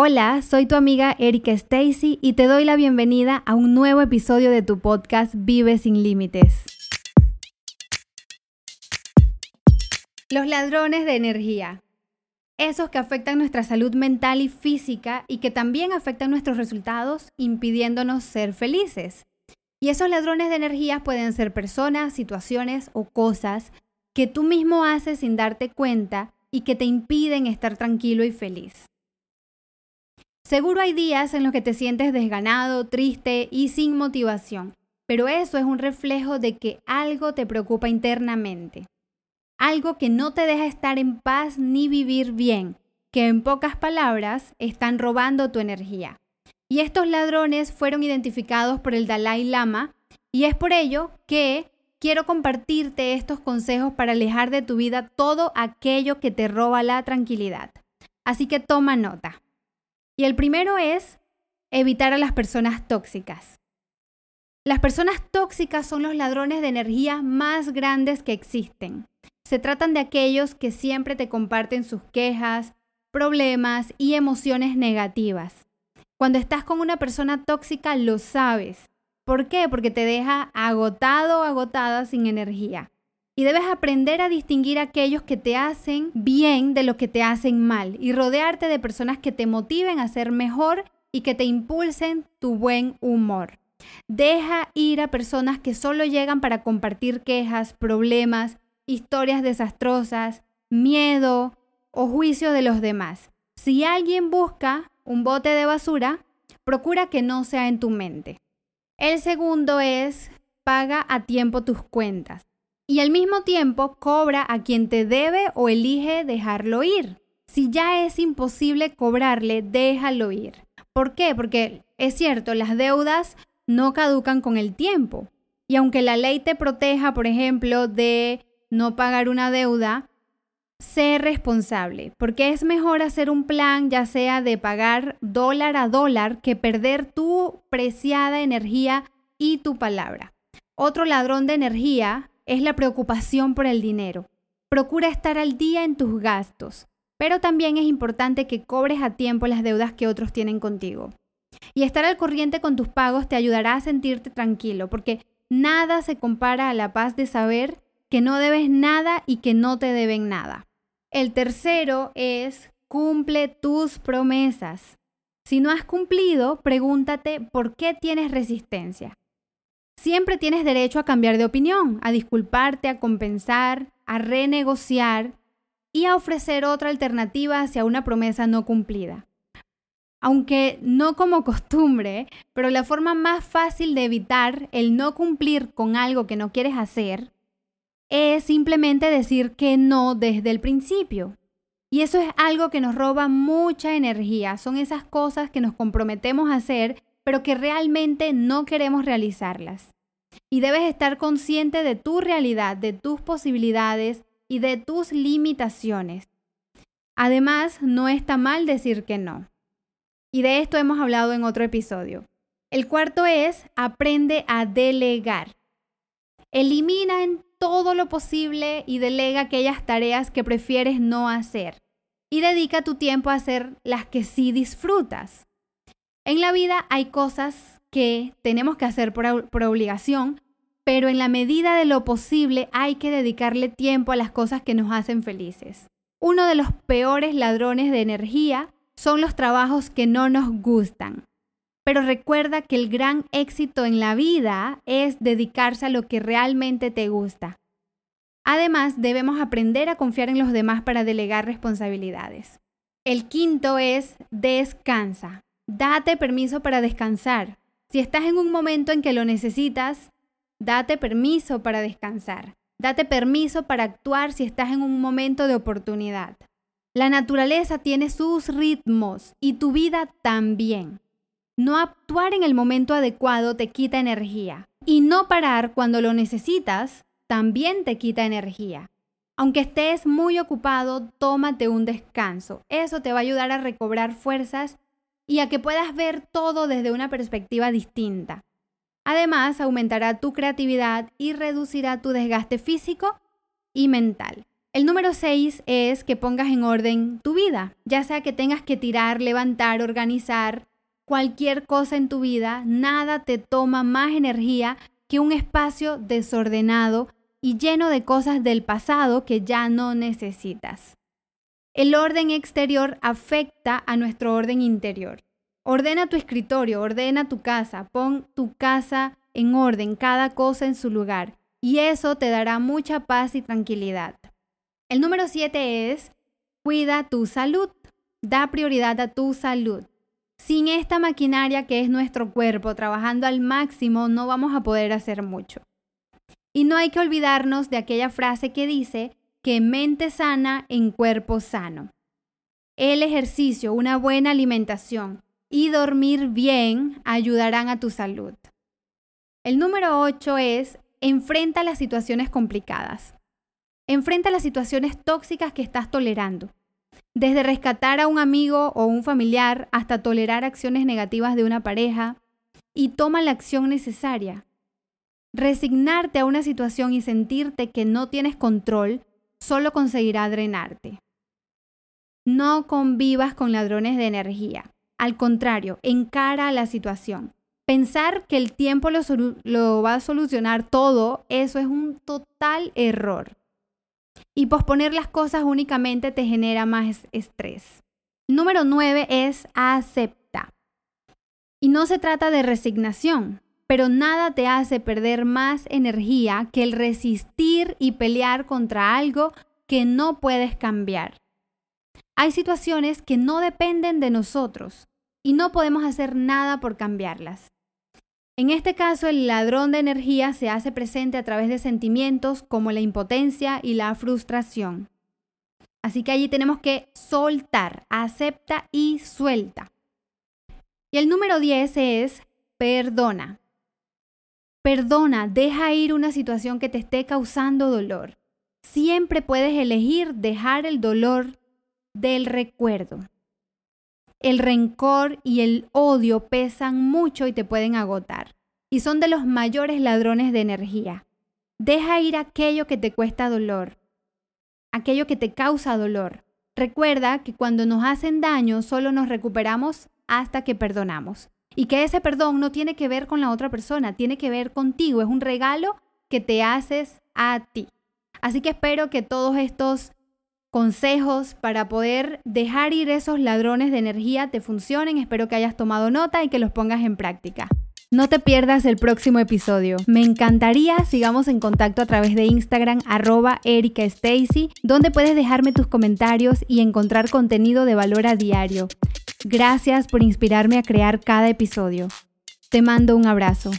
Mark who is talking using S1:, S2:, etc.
S1: Hola, soy tu amiga Erika Stacy y te doy la bienvenida a un nuevo episodio de tu podcast Vive sin Límites. Los ladrones de energía. Esos que afectan nuestra salud mental y física y que también afectan nuestros resultados impidiéndonos ser felices. Y esos ladrones de energía pueden ser personas, situaciones o cosas que tú mismo haces sin darte cuenta y que te impiden estar tranquilo y feliz. Seguro hay días en los que te sientes desganado, triste y sin motivación, pero eso es un reflejo de que algo te preocupa internamente. Algo que no te deja estar en paz ni vivir bien, que en pocas palabras están robando tu energía. Y estos ladrones fueron identificados por el Dalai Lama y es por ello que quiero compartirte estos consejos para alejar de tu vida todo aquello que te roba la tranquilidad. Así que toma nota. Y el primero es evitar a las personas tóxicas. Las personas tóxicas son los ladrones de energía más grandes que existen. Se tratan de aquellos que siempre te comparten sus quejas, problemas y emociones negativas. Cuando estás con una persona tóxica lo sabes. ¿Por qué? Porque te deja agotado agotada sin energía. Y debes aprender a distinguir aquellos que te hacen bien de los que te hacen mal y rodearte de personas que te motiven a ser mejor y que te impulsen tu buen humor. Deja ir a personas que solo llegan para compartir quejas, problemas, historias desastrosas, miedo o juicio de los demás. Si alguien busca un bote de basura, procura que no sea en tu mente. El segundo es paga a tiempo tus cuentas y al mismo tiempo cobra a quien te debe o elige dejarlo ir. Si ya es imposible cobrarle, déjalo ir. ¿Por qué? Porque es cierto, las deudas no caducan con el tiempo. Y aunque la ley te proteja, por ejemplo, de no pagar una deuda, sé responsable, porque es mejor hacer un plan ya sea de pagar dólar a dólar que perder tu preciada energía y tu palabra. Otro ladrón de energía es la preocupación por el dinero. Procura estar al día en tus gastos, pero también es importante que cobres a tiempo las deudas que otros tienen contigo. Y estar al corriente con tus pagos te ayudará a sentirte tranquilo, porque nada se compara a la paz de saber que no debes nada y que no te deben nada. El tercero es cumple tus promesas. Si no has cumplido, pregúntate por qué tienes resistencia. Siempre tienes derecho a cambiar de opinión, a disculparte, a compensar, a renegociar y a ofrecer otra alternativa hacia una promesa no cumplida. Aunque no como costumbre, pero la forma más fácil de evitar el no cumplir con algo que no quieres hacer es simplemente decir que no desde el principio. Y eso es algo que nos roba mucha energía. Son esas cosas que nos comprometemos a hacer pero que realmente no queremos realizarlas. Y debes estar consciente de tu realidad, de tus posibilidades y de tus limitaciones. Además, no está mal decir que no. Y de esto hemos hablado en otro episodio. El cuarto es, aprende a delegar. Elimina en todo lo posible y delega aquellas tareas que prefieres no hacer. Y dedica tu tiempo a hacer las que sí disfrutas. En la vida hay cosas que tenemos que hacer por, obligación, pero en la medida de lo posible hay que dedicarle tiempo a las cosas que nos hacen felices. Uno de los peores ladrones de energía son los trabajos que no nos gustan. Pero recuerda que el gran éxito en la vida es dedicarse a lo que realmente te gusta. Además, debemos aprender a confiar en los demás para delegar responsabilidades. El quinto es descansa. Date permiso para descansar. Si estás en un momento en que lo necesitas, date permiso para descansar. Date permiso para actuar si estás en un momento de oportunidad. La naturaleza tiene sus ritmos y tu vida también. No actuar en el momento adecuado te quita energía. Y no parar cuando lo necesitas también te quita energía. Aunque estés muy ocupado, tómate un descanso. Eso te va a ayudar a recobrar fuerzas y a que puedas ver todo desde una perspectiva distinta. Además, aumentará tu creatividad y reducirá tu desgaste físico y mental. El número 6 es que pongas en orden tu vida, ya sea que tengas que tirar, levantar, organizar cualquier cosa en tu vida, nada te toma más energía que un espacio desordenado y lleno de cosas del pasado que ya no necesitas. El orden exterior afecta a nuestro orden interior. Ordena tu escritorio, ordena tu casa, pon tu casa en orden, cada cosa en su lugar, y eso te dará mucha paz y tranquilidad. El número 7 es, cuida tu salud, da prioridad a tu salud. Sin esta maquinaria que es nuestro cuerpo trabajando al máximo, no vamos a poder hacer mucho. Y no hay que olvidarnos de aquella frase que dice que mente sana en cuerpo sano. El ejercicio, una buena alimentación y dormir bien ayudarán a tu salud. El número 8 es enfrenta las situaciones complicadas. Enfrenta las situaciones tóxicas que estás tolerando. Desde rescatar a un amigo o un familiar hasta tolerar acciones negativas de una pareja y toma la acción necesaria. Resignarte a una situación y sentirte que no tienes control solo conseguirá drenarte. No convivas con ladrones de energía. Al contrario, encara la situación. Pensar que el tiempo lo, va a solucionar todo, eso es un total error. Y posponer las cosas únicamente te genera más estrés. Número 9 es acepta. Y no se trata de resignación, pero nada te hace perder más energía que el resistir y pelear contra algo que no puedes cambiar. Hay situaciones que no dependen de nosotros y no podemos hacer nada por cambiarlas. En este caso, el ladrón de energía se hace presente a través de sentimientos como la impotencia y la frustración. Así que allí tenemos que soltar, acepta y suelta. Y el número 10 es perdona. Perdona, deja ir una situación que te esté causando dolor. Siempre puedes elegir dejar el dolor del recuerdo. El rencor y el odio pesan mucho y te pueden agotar. Y son de los mayores ladrones de energía. Deja ir aquello que te cuesta dolor, aquello que te causa dolor. Recuerda que cuando nos hacen daño solo nos recuperamos hasta que perdonamos y que ese perdón no tiene que ver con la otra persona, tiene que ver contigo, es un regalo que te haces a ti. Así que espero que todos estos consejos para poder dejar ir esos ladrones de energía te funcionen, espero que hayas tomado nota y que los pongas en práctica. No te pierdas el próximo episodio. Me encantaría sigamos en contacto a través de Instagram arroba Erika Stacy, donde puedes dejarme tus comentarios y encontrar contenido de valor a diario. Gracias por inspirarme a crear cada episodio. Te mando un abrazo.